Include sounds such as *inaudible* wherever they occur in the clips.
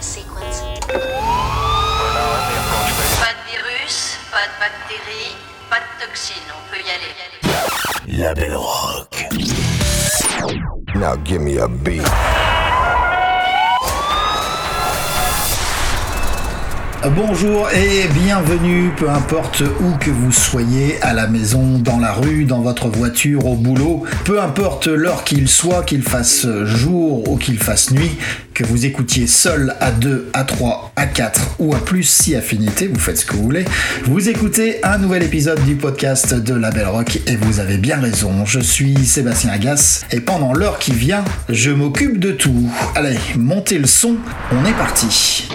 Sequence. Pas de virus, pas de bactéries, pas de toxines, on peut y aller. La Belle Rock. Now give me a beat. Bonjour et bienvenue, peu importe où que vous soyez, à la maison, dans la rue, dans votre voiture, au boulot, peu importe l'heure qu'il soit, qu'il fasse jour ou qu'il fasse nuit, que vous écoutiez seul à 2, à 3, à 4 ou à plus si affinité, vous faites ce que vous voulez, vous écoutez un nouvel épisode du podcast de La Belle Rock et vous avez bien raison, je suis Sébastien Agas et pendant l'heure qui vient, je m'occupe de tout. Allez, montez le son, on est parti.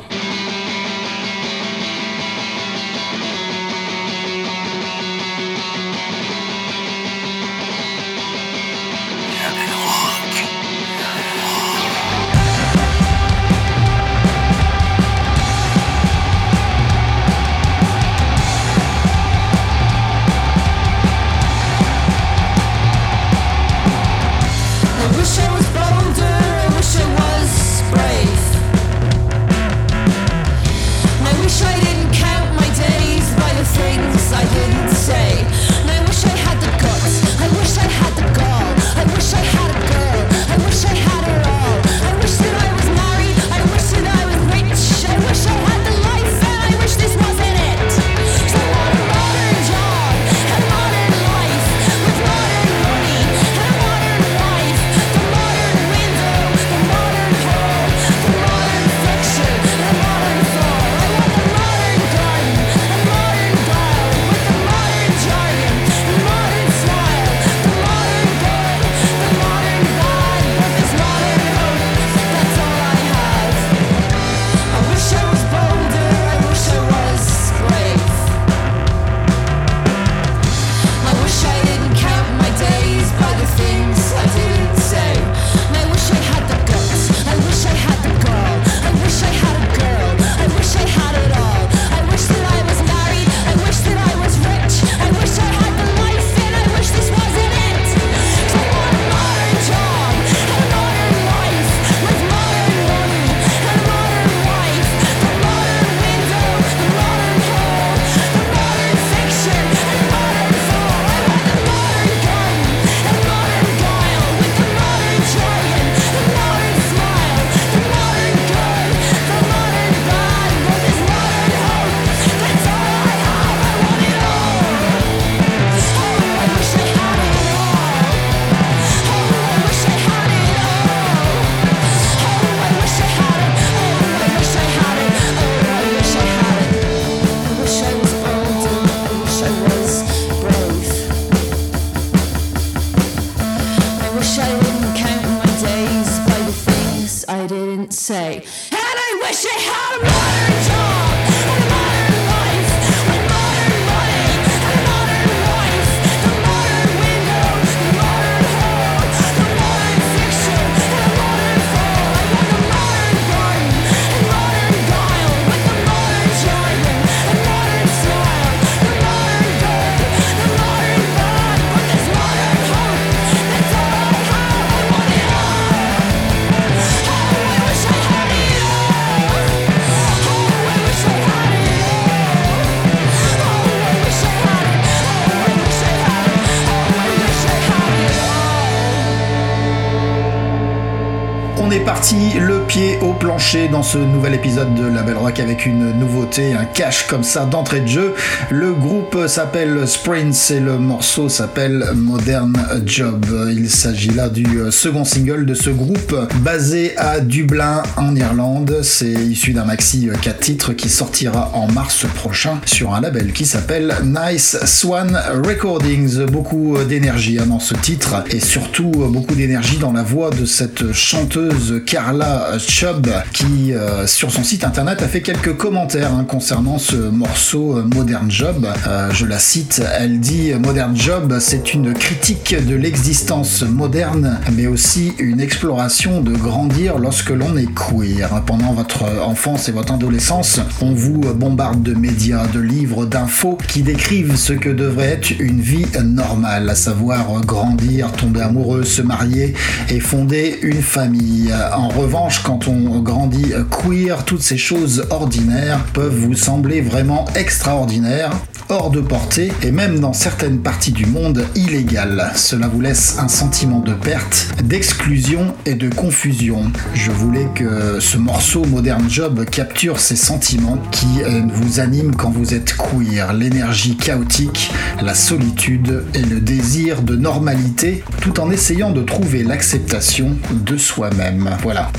Est parti le pied au plancher dans ce nouvel épisode de La Belle Rock avec une nouveauté, un cash comme ça d'entrée de jeu. Le groupe s'appelle Sprints et le morceau s'appelle Modern Job. Il s'agit là du second single de ce groupe basé à Dublin en Irlande. C'est issu d'un maxi 4 titres qui sortira en mars prochain sur un label qui s'appelle Nice Swan Recordings. Beaucoup d'énergie hein, dans ce titre et surtout beaucoup d'énergie dans la voix de cette chanteuse Carla Chubb qui euh, sur son site internet a fait quelques commentaires hein, concernant ce morceau euh, Modern Job. Euh, je la cite, elle dit Modern Job c'est une critique de l'existence moderne mais aussi une exploration de grandir lorsque l'on est queer. Pendant votre enfance et votre adolescence, on vous bombarde de médias, de livres, d'infos qui décrivent ce que devrait être une vie normale, à savoir grandir, tomber amoureux, se marier et fonder une famille. Euh, en revanche, quand on grandit queer, toutes ces choses ordinaires peuvent vous sembler vraiment extraordinaires, hors de portée et même dans certaines parties du monde illégales. Cela vous laisse un sentiment de perte, d'exclusion et de confusion. Je voulais que ce morceau Modern Job capture ces sentiments qui euh, vous animent quand vous êtes queer, l'énergie chaotique, la solitude et le désir de normalité, tout en essayant de trouver l'acceptation de soi-même. Voilà.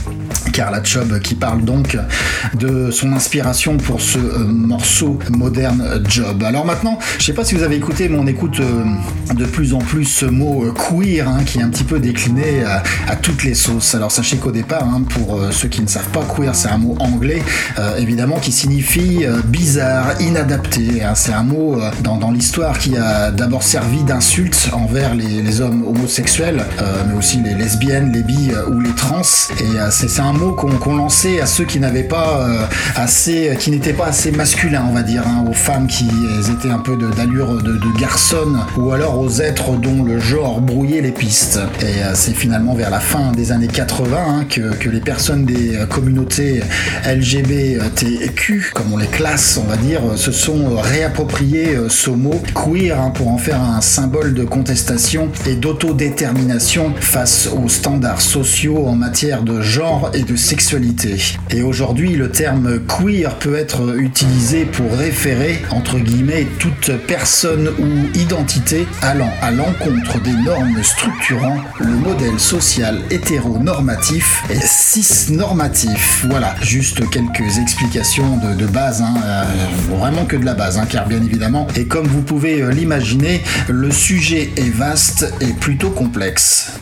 Carla Chubb qui parle donc de son inspiration pour ce euh, morceau moderne job. Alors maintenant, je sais pas si vous avez écouté, mais on écoute euh, de plus en plus ce mot euh, queer hein, qui est un petit peu décliné à, toutes les sauces. Alors sachez qu'au départ, hein, pour ceux qui ne savent pas, queer c'est un mot anglais évidemment qui signifie bizarre, inadapté. hein. C'est un mot dans, l'histoire qui a d'abord servi d'insulte envers les, hommes homosexuels, mais aussi les lesbiennes, les bi ou les trans. Et c'est un mot qu'on lançait à ceux qui n'avaient pas euh, assez, qui n'étaient pas assez masculins, on va dire, hein, aux femmes qui étaient un peu d'allure de, garçonnes, ou alors aux êtres dont le genre brouillait les pistes. Et euh, c'est finalement vers la fin des années 80 hein, que, les personnes des euh, communautés LGBTQ, comme on les classe, on va dire, se sont réappropriés euh, ce mot queer hein, pour en faire un symbole de contestation et d'autodétermination face aux standards sociaux en matière de genre et de sexualité. Et aujourd'hui, le terme queer peut être utilisé pour référer, entre guillemets, toute personne ou identité allant à l'encontre des normes structurant le modèle social hétéronormatif et cisnormatif. Voilà, juste quelques explications de, base, hein, euh, vraiment que de la base, hein, car bien évidemment, et comme vous pouvez l'imaginer, le sujet est vaste et plutôt complexe.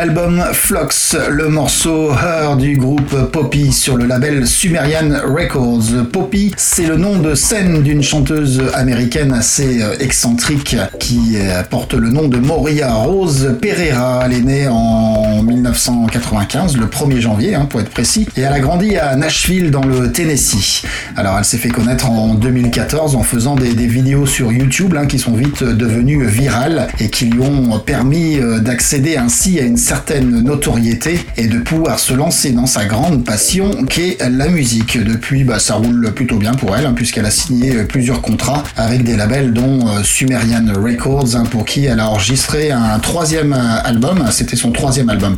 L'album Flux, le morceau Her du groupe Poppy sur le label Sumerian Records. Poppy, c'est le nom de scène d'une chanteuse américaine assez euh, excentrique qui euh, porte le nom de Moria Rose Pereira. Elle est née en 1995, le 1er janvier hein, pour être précis, et elle a grandi à Nashville dans le Tennessee. Alors elle s'est fait connaître en 2014 en faisant des, vidéos sur YouTube hein, qui sont vite devenues virales et qui lui ont permis euh, d'accéder ainsi à une certaine notoriété et de pouvoir se lancer dans sa grande passion qu'est la musique. Depuis, bah, ça roule plutôt bien pour elle, hein, puisqu'elle a signé plusieurs contrats avec des labels dont euh, Sumerian Records, pour qui elle a enregistré un troisième album. C'était son troisième album,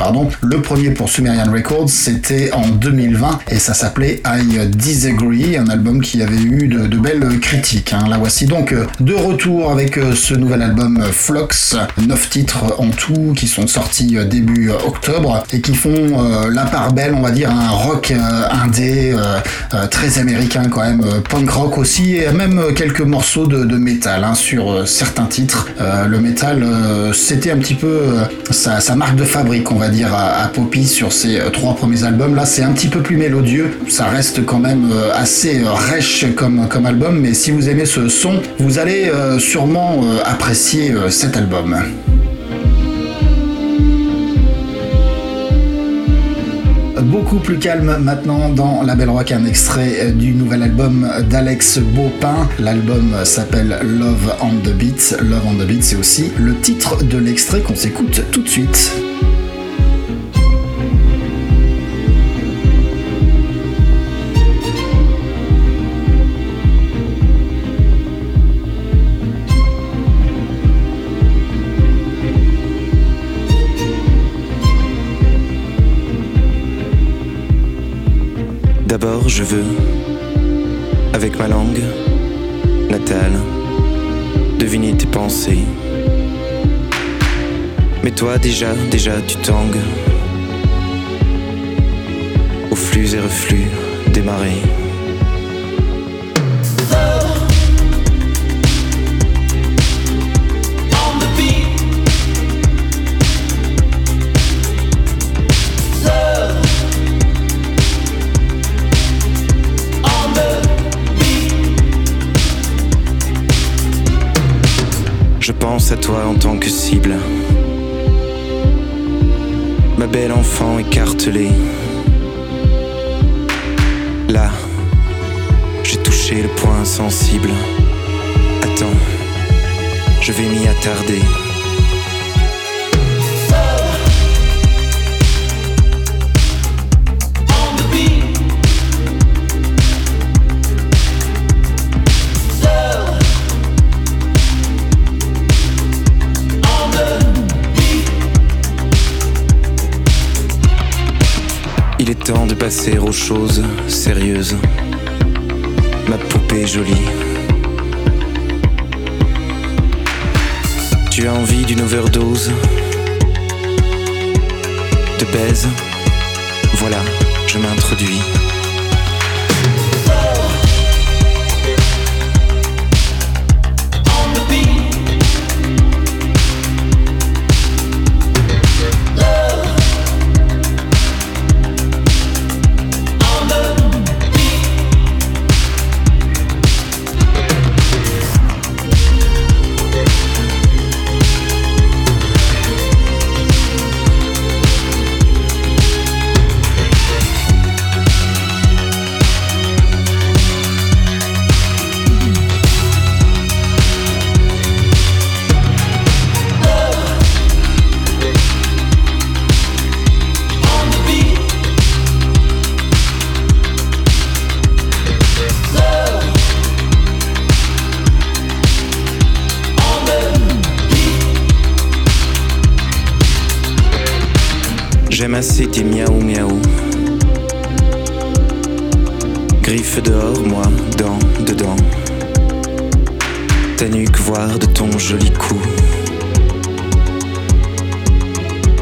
Le premier pour Sumerian Records, c'était en 2020 et ça s'appelait I Disagree, un album qui avait eu de, belles critiques. Hein. La voici donc euh, de retour avec euh, ce nouvel album Flux, 9 titres en tout qui sont sortis début octobre et qui font la part belle, on va dire, un rock indé très américain quand même, punk rock aussi et même quelques morceaux de, métal hein, sur certains titres. le métal, c'était un petit peu sa, marque de fabrique, on va dire, à, Poppy sur ses trois premiers albums. Là, c'est un petit peu plus mélodieux. Ça reste quand même assez rêche comme, comme album, mais si vous aimez ce son, vous allez sûrement apprécier cet album. beaucoup plus calme maintenant dans La Belle Rock, un extrait du nouvel album d'Alex Beaupin. L'album s'appelle Love on the Beat. Love on the Beat, c'est aussi le titre de l'extrait qu'on s'écoute tout de suite. Je veux, avec ma langue natale, deviner tes pensées. Mais toi, déjà, déjà, tu tangues au flux et reflux des marées. À toi en tant que cible. Ma belle enfant écartelée. Là, j'ai touché le point sensible. Attends, je vais m'y attarder. Passer aux choses sérieuses. Ma poupée jolie. Tu as envie d'une overdose De baise? Voilà, je m'introduis.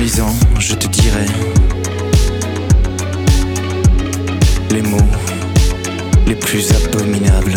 lisant, je te dirai les mots les plus abominables.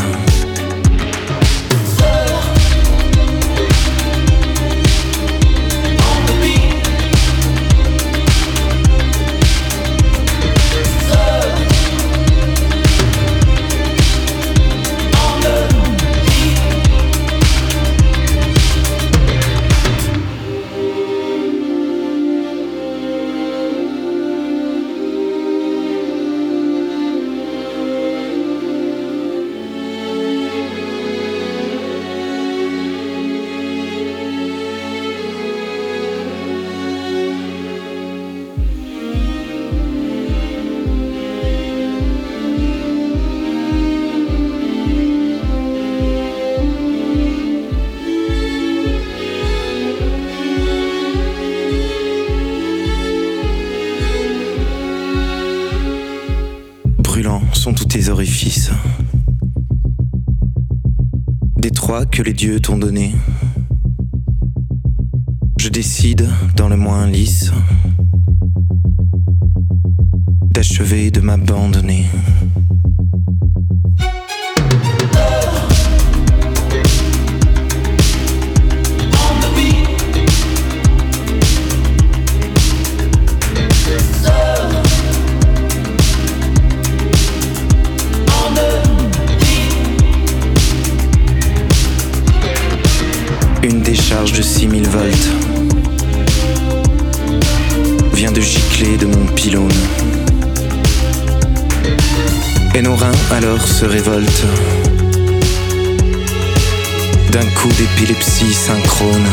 Se révoltent d'un coup d'épilepsie synchrone.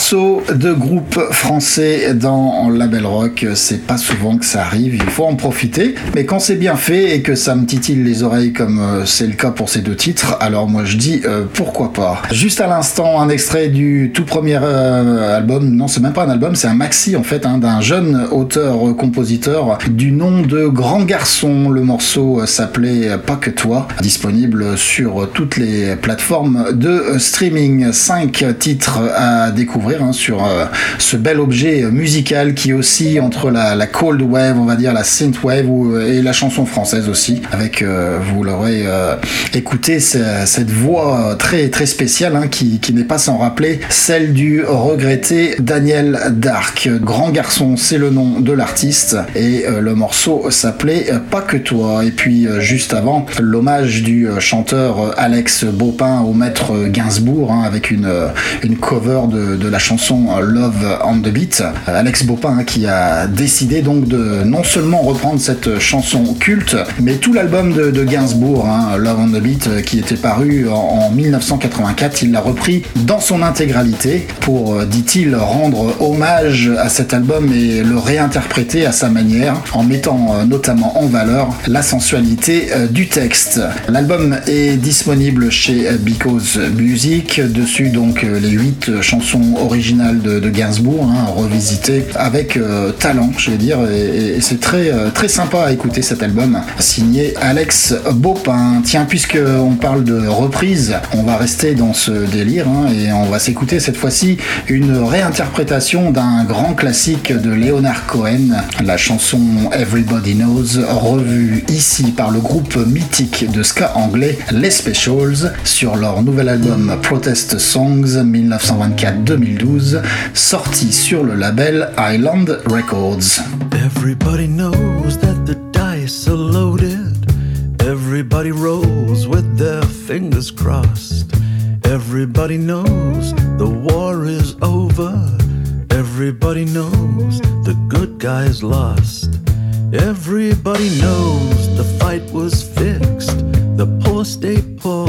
Deux morceaux de groupe français dans Label Rock, c'est pas souvent que ça arrive, il faut en profiter. Mais quand c'est bien fait et que ça me titille les oreilles comme euh, c'est le cas pour ces deux titres, alors moi je dis euh, pourquoi pas. Juste à l'instant, un extrait du tout premier euh, album, non c'est même pas un album, c'est un maxi en fait, hein, d'un jeune auteur-compositeur du nom de Grand Garçon. Le morceau s'appelait Pas que toi, disponible sur toutes les plateformes de streaming. Cinq titres à découvrir hein, sur euh, ce bel objet musical qui aussi entre la, cold wave, on va dire la synth wave euh, et la chanson française aussi, avec, euh, vous l'aurez écouté, cette voix très très spéciale hein, qui, qui n'est pas sans rappeler celle du regretté Daniel Dark. Grand garçon, c'est le nom de l'artiste et le morceau s'appelait Pas que toi. Et puis juste avant, l'hommage du chanteur Alex Baupin au maître Gainsbourg hein, avec une, une cover de, la chanson Love on the Beat, Alex Bopin hein, qui a décidé donc de non seulement reprendre cette chanson culte, mais tout l'album de, Gainsbourg, hein, Love on the Beat, euh, qui était paru en, 1984, il l'a repris dans son intégralité pour, euh, dit-il, rendre hommage à cet album et le réinterpréter à sa manière, en mettant euh, notamment en valeur la sensualité du texte. L'album est disponible chez Because Music, dessus donc les 8 chanson originale de, Gainsbourg, hein, avec euh, talent, je vais dire, et, c'est très, euh, très sympa à écouter cet album, signé Alex Bopin. Tiens, puisque on parle de reprise, on va rester dans ce délire hein, et on va s'écouter cette fois-ci une réinterprétation d'un grand classique de Leonard Cohen, la chanson Everybody Knows, revue ici par le groupe mythique de ska anglais Les Specials sur leur nouvel album Protest Songs 1924 2012, sorti sur le label Island Records. Everybody knows that the dice are loaded. Everybody rolls with their fingers crossed. Everybody knows the war is over. Everybody knows the good guys lost. Everybody knows the fight was fixed. The poor stay poor,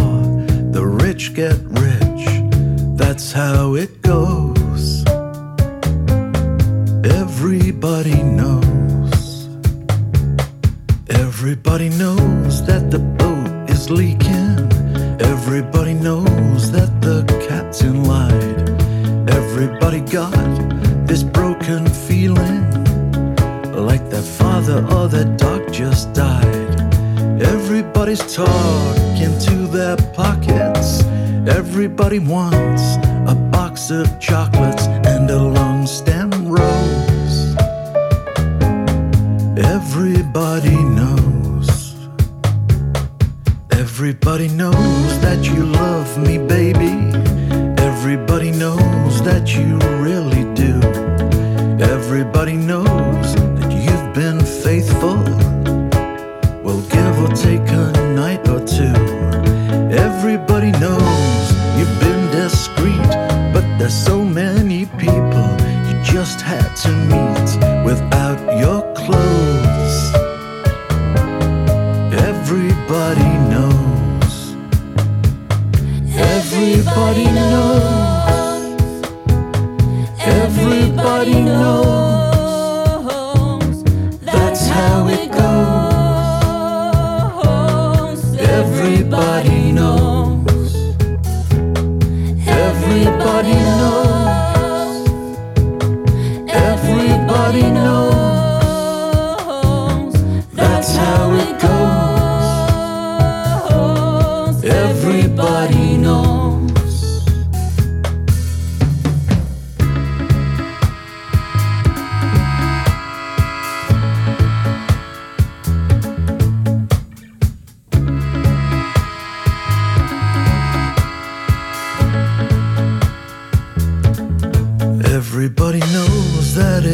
the rich get rich how it goes. Everybody knows. Everybody knows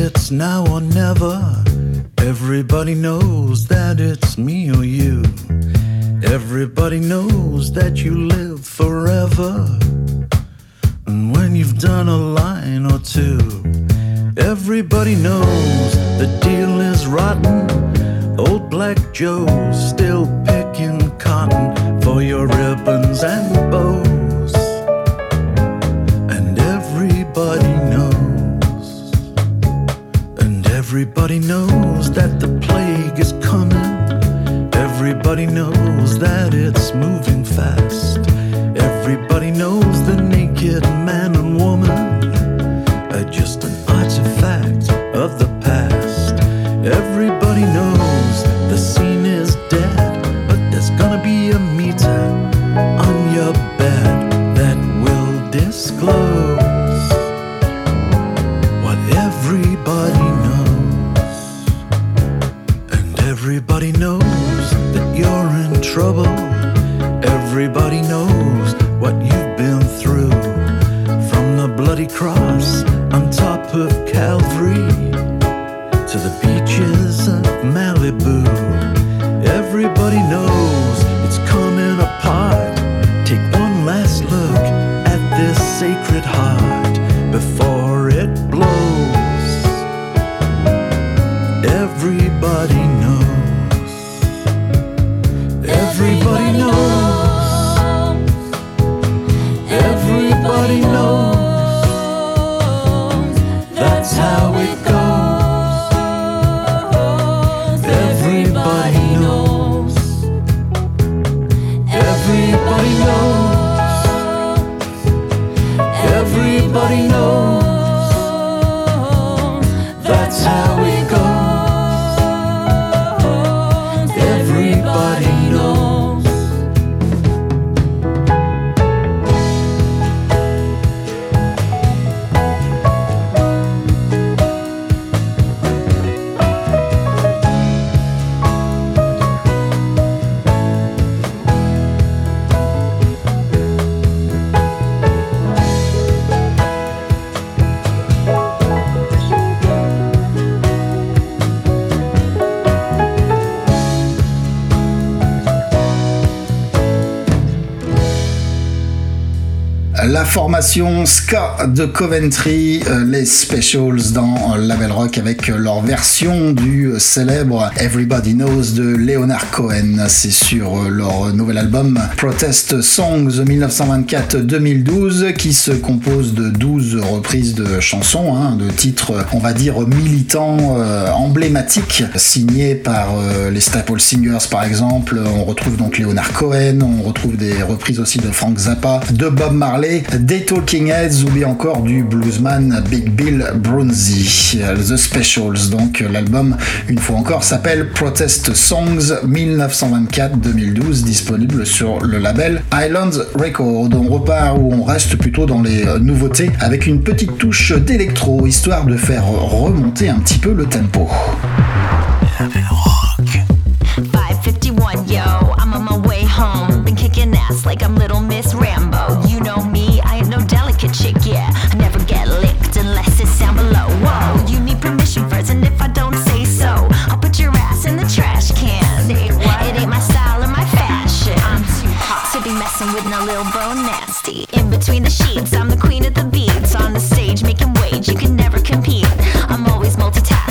it's now or never. Everybody knows that it's me or you. Everybody knows that you live forever. And when you've done a line or two, everybody knows the deal is rotten. Old Black Joe's still picking cotton for your ribbons and bows. Everybody knows that the plague is coming. Everybody knows that it's moving fast. Everybody knows the naked man and woman cross formation Ska de Coventry, euh, les Specials dans euh, Label Rock avec euh, leur version du célèbre Everybody Knows de Leonard Cohen. C'est sur leur nouvel album Protest Songs 1924-2012 qui se compose de 12 reprises de chansons, hein, de titres, on va dire, militants, emblématiques, signés par les Staple Singers par exemple. On retrouve donc Leonard Cohen, on retrouve des reprises aussi de Frank Zappa, de Bob Marley, des Talking Heads ou bien encore du bluesman Big Bill Bronzy. The Specials, donc l'album, une fois encore, s'appelle Protest Songs 1924-2012, disponible sur le label Islands Record. On repart ou on reste plutôt dans les euh, nouveautés avec une petite touche d'électro, histoire de faire remonter un petit peu le tempo. 551, yo, I'm on my way home. Been kicking ass like I'm little Miss Rambo. Be messing with no little bro nasty. In between the sheets, I'm the queen of the beats. On the stage, making wage, you can never compete. I'm always multitasking,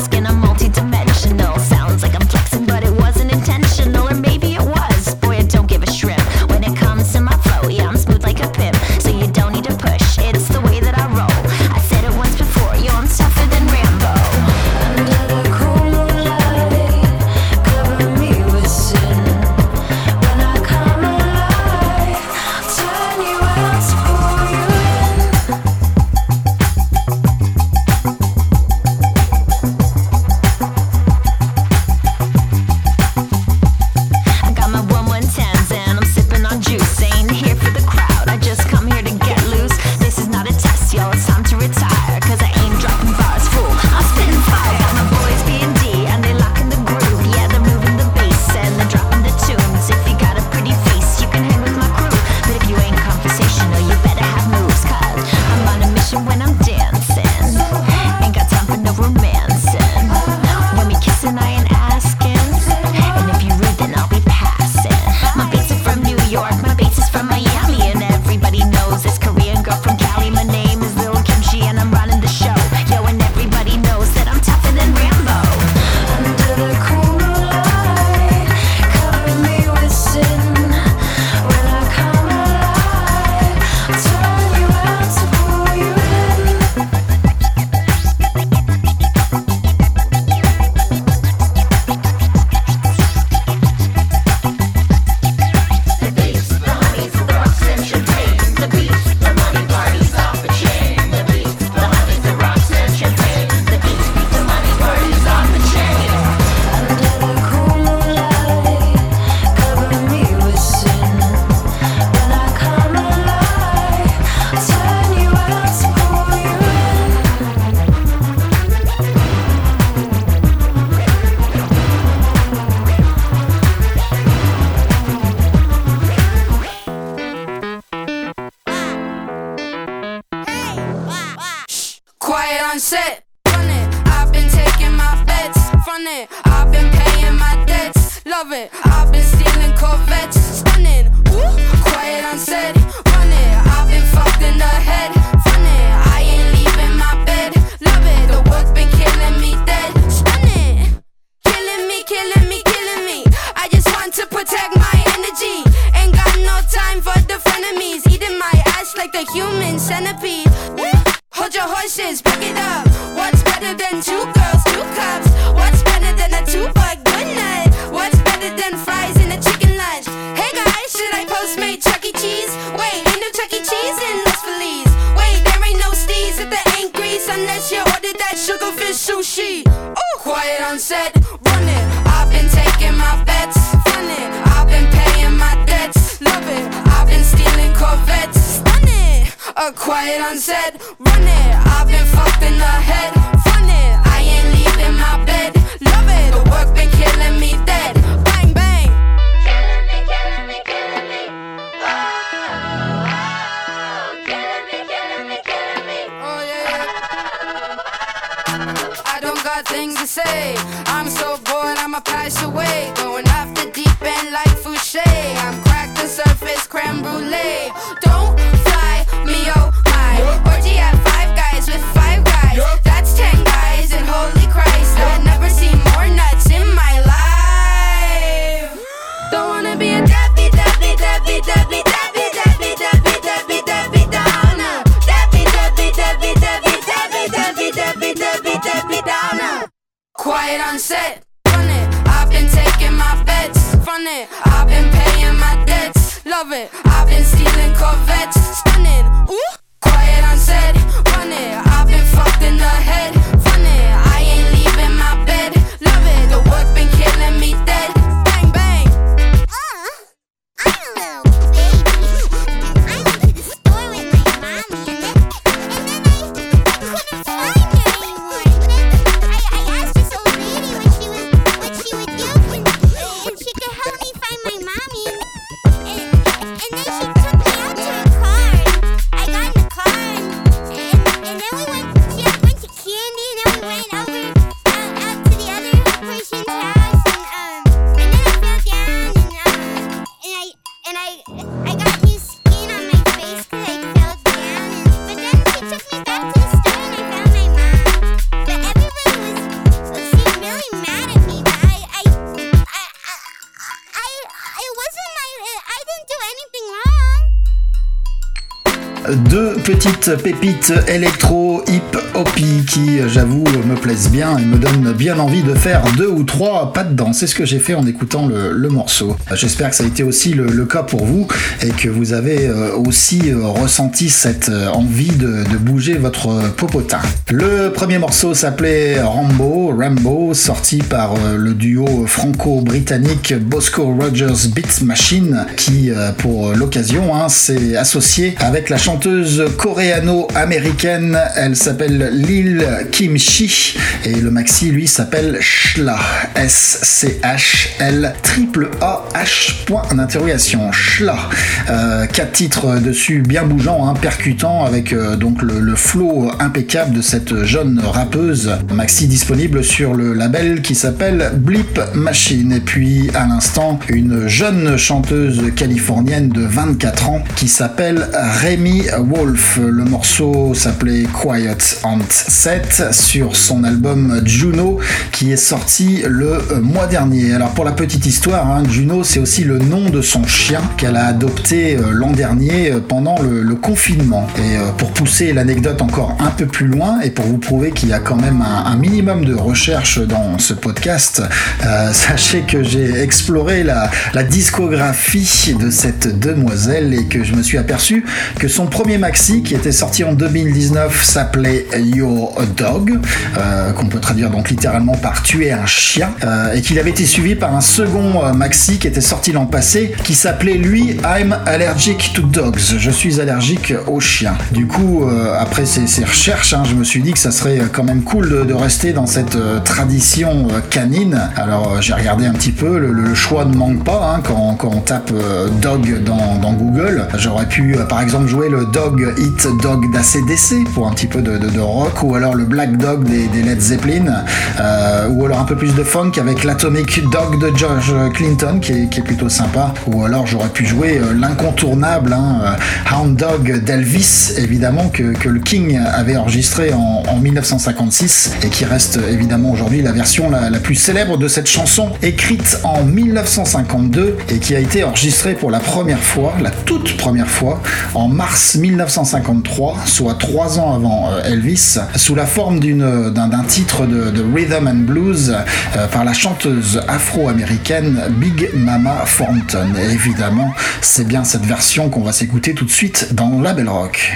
Deux petites pépites électro hip hoppy qui, j'avoue, me plaisent bien et me donnent bien envie de faire deux ou trois pas de danse. C'est ce que j'ai fait en écoutant le, morceau. J'espère que ça a été aussi le, cas pour vous et que vous avez euh, aussi euh, ressenti cette euh, envie de, bouger votre popotin. Le premier morceau s'appelait Rambo, Rambo, sorti par le duo franco-britannique Bosco Rogers Beat Machine qui, pour l'occasion, hein, s'est associé avec la chanteuse coréano-américaine. Elle s'appelle Lil Kim Chi et le maxi lui s'appelle Shla. S-C-H-L triple A-H point d'interrogation. Shla. Euh, quatre titres dessus bien bougeants, hein, percutants avec euh, donc le, flow impeccable de cette jeune rappeuse. Maxi disponible sur le label qui s'appelle Blip Machine. Et puis à l'instant, une jeune chanteuse californienne de 24 ans qui s'appelle Rémi Wolf. Le morceau s'appelait Quiet on Set sur son album Juno qui est sorti le mois dernier. Alors pour la petite histoire, hein, Juno c'est aussi le nom de son chien qu'elle a adopté euh, l'an dernier euh, pendant le, confinement. Et euh, pour pousser l'anecdote encore un peu plus loin et pour vous prouver qu'il y a quand même un, minimum de recherche dans ce podcast, *laughs* sachez que j'ai exploré la discographie de cette demoiselle et que je me suis aperçu que son premier maxi qui était sorti en 2019 s'appelait Your Dog, euh, qu'on peut traduire donc littéralement par tuer un chien, euh, et qu'il avait été suivi par un second euh, maxi qui était sorti l'an passé qui s'appelait lui I'm Allergic to Dogs, je suis allergique aux chiens. Du coup, après ces, recherches, hein, je me suis dit que ça serait quand même cool de, rester dans cette tradition canine. Alors j'ai regardé un petit peu, le, choix ne manque pas hein, quand, on tape dog dans, dans Google. J'aurais pu par exemple jouer le Dog Dog d'ACDC pour un petit peu de, rock, ou alors le Black Dog des, Led Zeppelin, euh, ou alors un peu plus de funk avec l'Atomic Dog de George Clinton qui est, plutôt sympa, ou alors j'aurais pu jouer euh, l'incontournable hein, euh, Hound Dog d'Elvis, évidemment, que, que le King avait enregistré en, en 1956 et qui reste évidemment aujourd'hui la version la, la plus célèbre de cette chanson, écrite en 1952 et qui a été enregistrée pour la première fois, la toute première fois, en mars 1953, soit trois ans avant euh, Elvis, sous la forme d'une- d'un titre de, rhythm and blues euh, par la chanteuse afro-américaine Big Mama Thornton. Évidemment, c'est bien cette version qu'on va s'écouter tout de suite dans La Belle Rock.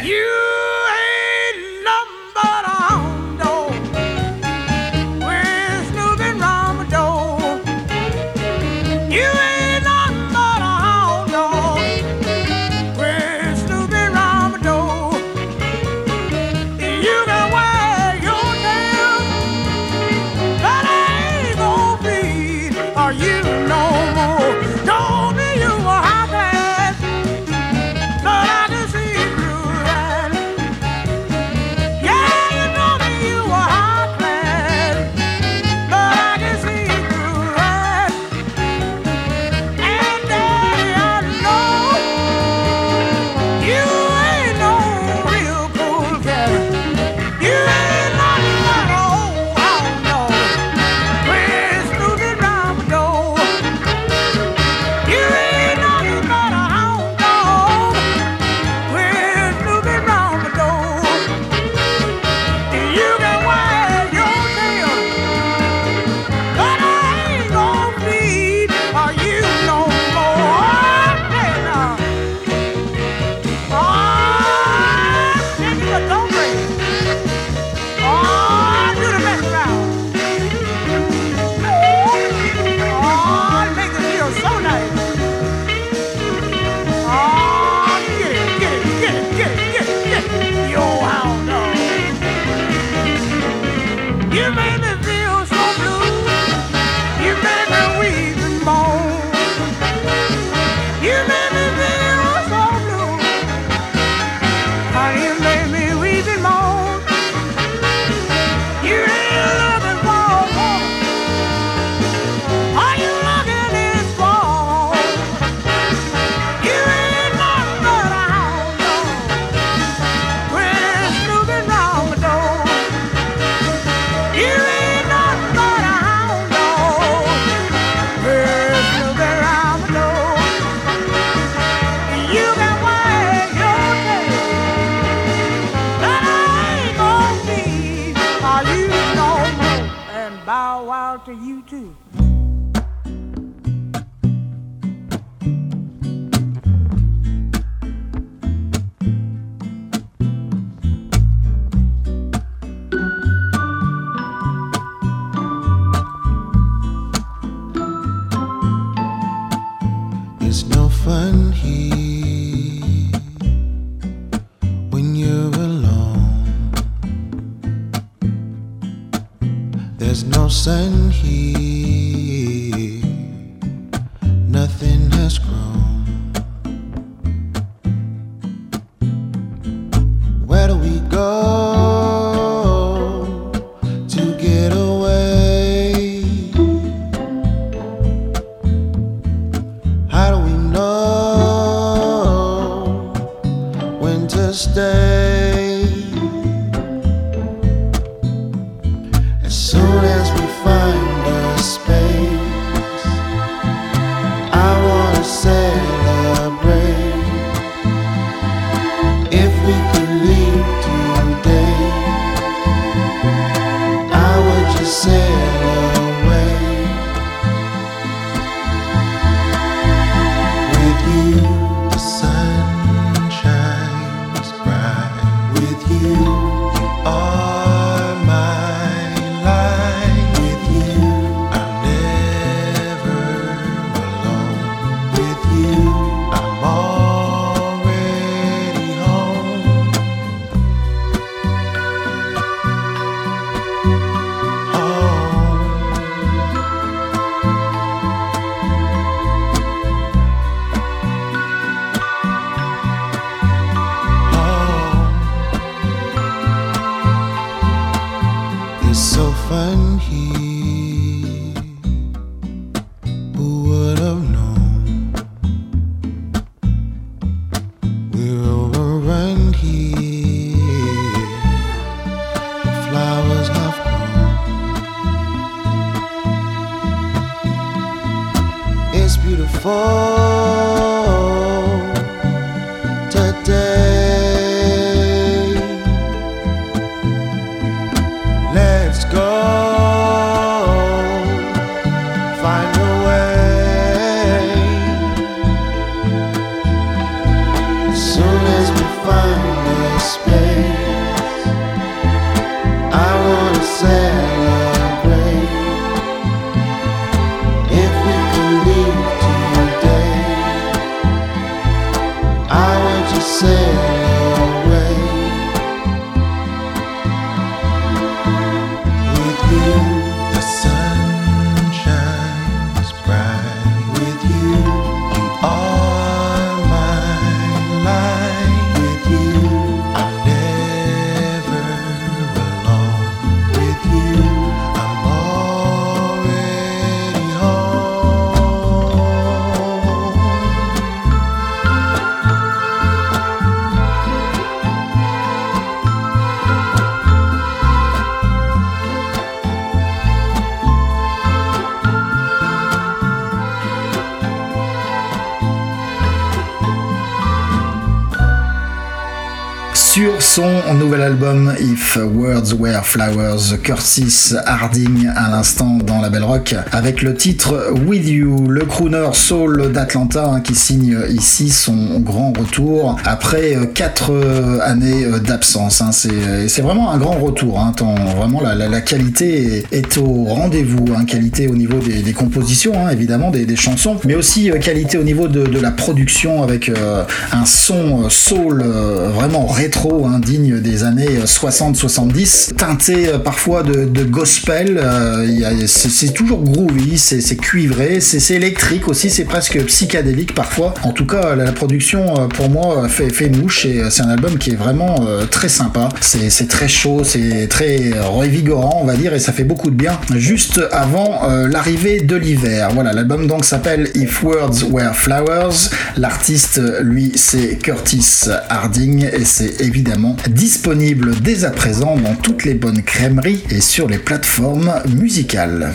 Son nouvel album If Words Were Flowers, Curtis Harding à l'instant dans la Belle Rock avec le titre With You, le crooner soul d'Atlanta hein, qui signe ici son grand retour après euh, quatre euh, années euh, d'absence. hein. C'est vraiment un grand retour. hein, tant vraiment la, qualité est, au rendez-vous. Qualité au niveau des, compositions, évidemment, des, chansons, mais aussi euh, qualité au niveau de, la production avec euh, un son euh, soul euh, vraiment rétro, des années 60-70, teinté euh, parfois de, gospel. euh, c'est toujours groovy, c'est cuivré, c'est électrique aussi, c'est presque psychédélique parfois. En tout cas, la, production euh, pour moi fait, mouche et euh, c'est un album qui est vraiment euh, très sympa. C'est très chaud, c'est très euh, revigorant, on va dire, et ça fait beaucoup de bien juste avant euh, l'arrivée de l'hiver. Voilà, l'album donc s'appelle If Words Were Flowers. L'artiste, lui, c'est Curtis Harding et c'est évidemment disponible dès à présent dans toutes les bonnes crèmeries et sur les plateformes musicales.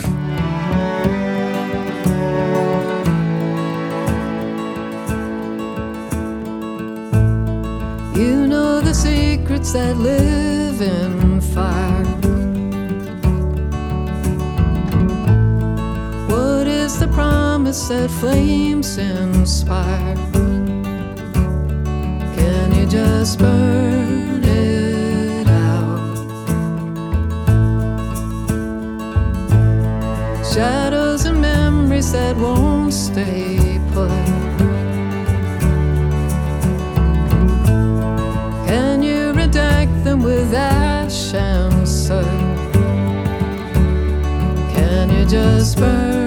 You know the secrets that live in fire. What is the promise that flames inspire? Just burn it out? Shadows and memories that won't stay put. Can you redact them with ash and soot? Can you just burn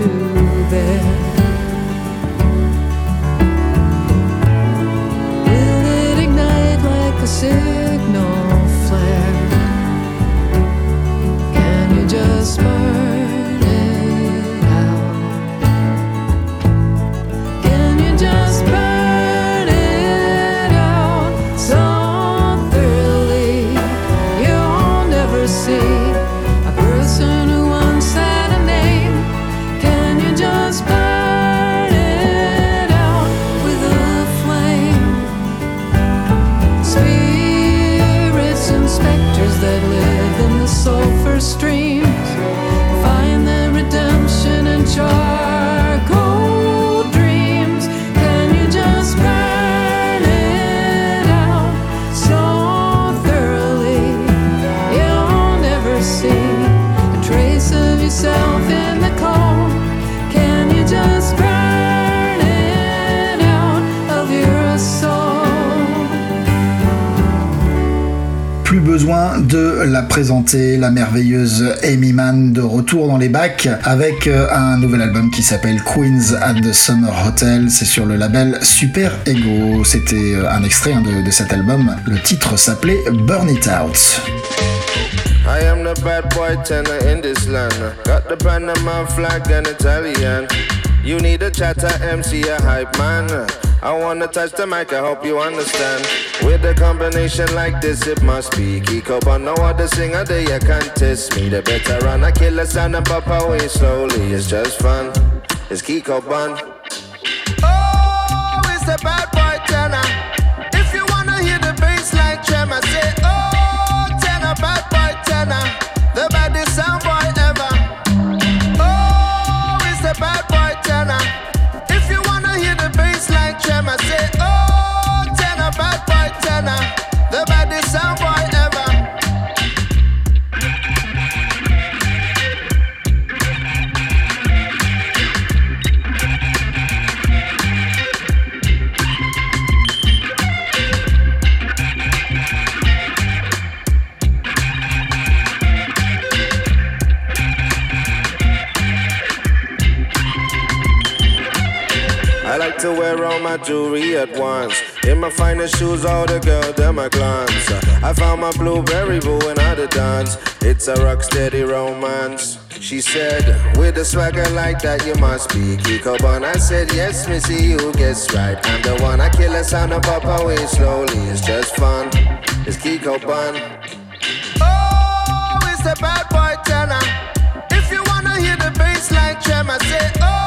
to de la présenter, la merveilleuse Amy Mann de retour dans les bacs avec euh, un nouvel album qui s'appelle Queens at the Summer Hotel. C'est sur le label Super Ego. C'était euh, un extrait hein, de, cet album. Le titre s'appelait Burn It Out. I wanna touch the mic, I hope you understand. With a combination like this, it must be Kiko, but no other singer there you can't test me. The better run, I kill a sound and pop away slowly. It's just fun. It's Kiko Bun. Oh, it's the bad boy all my jewelry at once. In my finest shoes, all the girls, them my glance. Uh, I found my blueberry boo and how to dance. It's a rock steady romance. She said, with a swagger like that, you must be Kiko Bun. I said, yes, missy, you guess right. I'm the one. I kill a sound and pop away slowly. It's just fun. It's Kiko Bun. Oh, it's the bad boy tenor. If you wanna hear the bass like tremor, say, oh,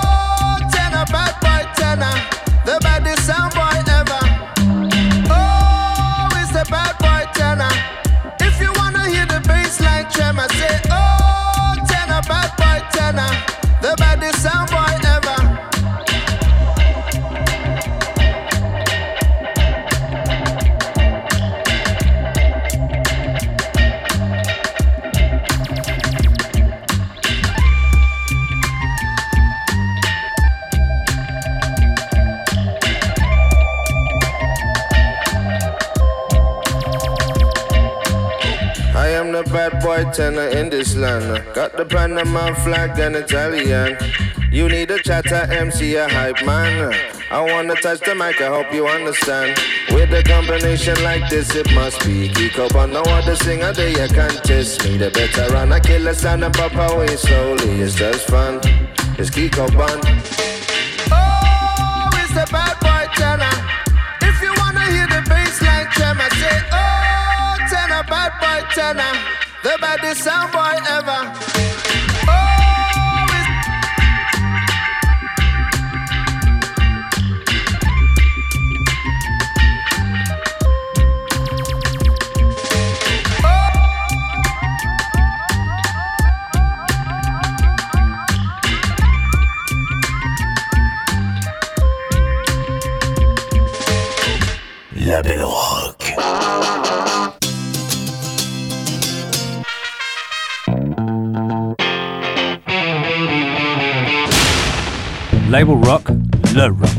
MC, a hype man. I wanna touch the mic, I hope you understand. With a combination like this, it must be Kiko, but no other singer there you can't test me. The better run, I kill a sound and pop away slowly. It's just fun. It's Kiko Bun. Oh, it's the bad boy tenor. If you wanna hear the bass like tremor, say, oh, tenor, bad boy tenor. The baddest sound boy ever. Label rock, le rock.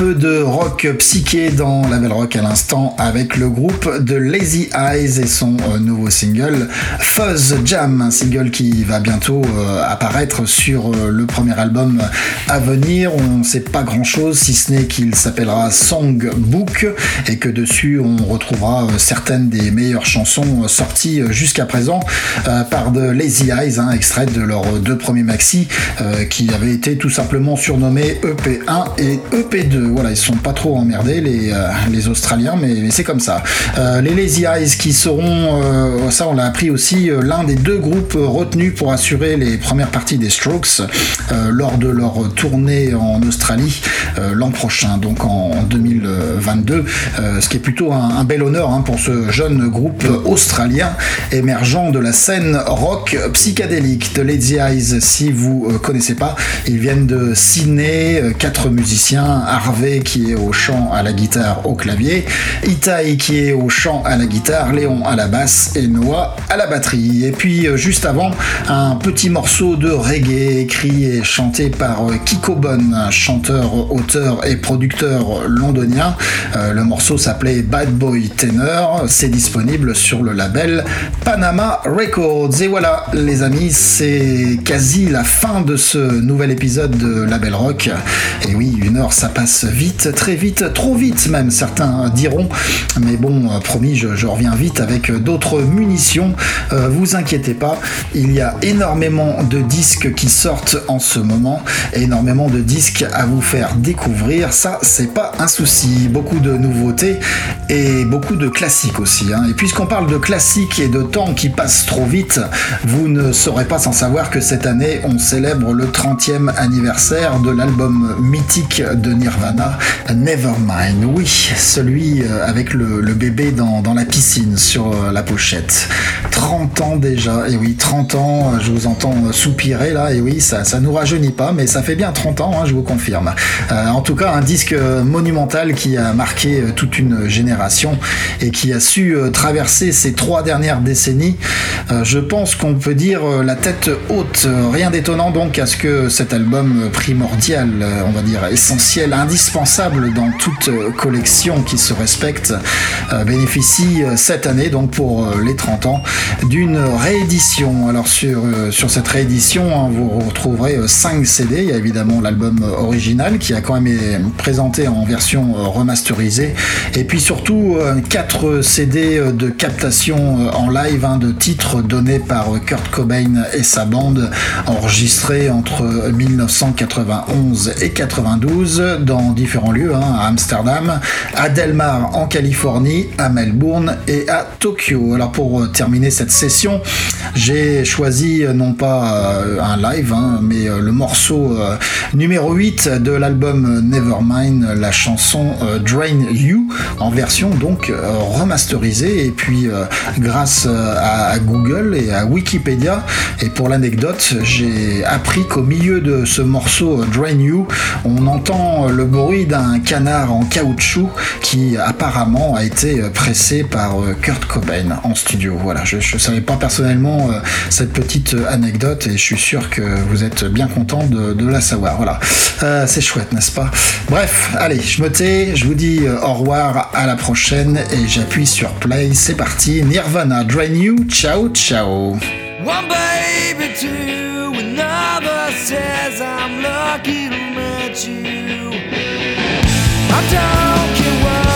Peu de rock psyché dans la belle rock à l'instant avec le groupe de Lazy Eyes et son euh, nouveau single Fuzz Jam, un single qui va bientôt euh, apparaître sur euh, le premier album à venir. On ne sait pas grand chose si ce n'est qu'il s'appellera Songbook et que dessus on retrouvera certaines des meilleures chansons sorties jusqu'à présent par de Lazy Eyes, hein, extraites de leurs deux premiers maxi qui avaient été tout simplement surnommés EP1 et EP2. Voilà, ils sont pas trop emmerdés les, euh, les Australiens, mais, c'est comme ça. Euh, les Lazy Eyes qui seront, euh, ça on l'a appris aussi, l'un des deux groupes retenus pour assurer les premières parties des Strokes lors de leur tournée en Australie l'an prochain, donc en, en 2022, euh, ce qui est plutôt un, bel honneur hein, pour ce jeune groupe australien émergent de la scène rock psychédélique de Lazy Eyes. Si vous connaissez pas, ils viennent de Sydney, quatre musiciens, Harvey qui est au chant, à la guitare, au clavier, Itai qui est au chant, à la guitare, Léon à la basse et Noah à la batterie. Et puis euh, juste avant, un petit morceau de reggae écrit et chanté par euh, Kiko Bon, un chanteur, auteur et producteur londonien. Euh, le morceau s'appelait Bad Boy Tenor. C'est disponible sur le label Panama Records. Et voilà, les amis, c'est quasi la fin de ce nouvel épisode de Label Rock. Et oui, une heure, ça passe vite, très vite, trop vite même, certains diront. Mais bon, euh, promis, je, reviens vite avec d'autres munitions. Euh, vous inquiétez pas, il y a énormément de disques qui sortent en ce moment, énormément de disques à vous faire découvrir. Ça, c'est pas un souci. Beaucoup de nouveautés et beaucoup de classiques aussi. hein. Et puisqu'on parle de classiques et de temps qui passe trop vite, vous ne saurez pas sans savoir que cette année, on célèbre le 30e anniversaire de l'album mythique de Nirvana, Nevermind. Oui, celui euh, avec le, bébé dans, la piscine sur euh, la pochette. 30 ans déjà, et oui, 30 ans, euh, je vous entends soupirer là, et oui, ça, ça nous rajeunit pas, mais ça fait bien 30 ans, hein, je vous confirme. En tout cas, un disque monumental qui a marqué toute une génération et qui a su traverser ces trois dernières décennies. Je pense qu'on peut dire la tête haute. Rien d'étonnant donc à ce que cet album primordial, on va dire essentiel, indispensable dans toute euh, collection qui se respecte, euh, bénéficie euh, cette année, donc pour les 30 ans, d'une réédition. Alors sur, sur cette réédition, hein, vous retrouverez 5 CD. Il y a évidemment l'album original qui a quand même été présenté en version remasterisée. Et puis surtout 4 CD de captation en live hein, de titres donnés par Kurt Cobain et sa bande, enregistrés entre 1991 et 92 dans différents lieux, hein, à Amsterdam, à Delmar en Californie, à Melbourne et à Tokyo. Alors pour euh, terminer cette session, j'ai choisi euh, non pas euh, un live, hein, mais le morceau numéro 8 de l'album Nevermind, la chanson Drain You, en version donc remasterisée. Et puis grâce à, Google et à Wikipédia, et pour l'anecdote, j'ai appris qu'au milieu de ce morceau Drain You, on entend le bruit d'un canard en caoutchouc qui apparemment a été euh, pressé par euh, Kurt Cobain en studio. Voilà, je ne savais pas personnellement euh, cette petite anecdote et je suis sûr que vous êtes bien content de, la savoir. Voilà, c'est chouette, n'est-ce pas? Bref, allez, je me tais, je vous dis au revoir, à la prochaine et j'appuie sur play. C'est parti, Nirvana, Drain You, ciao, ciao. I don't care what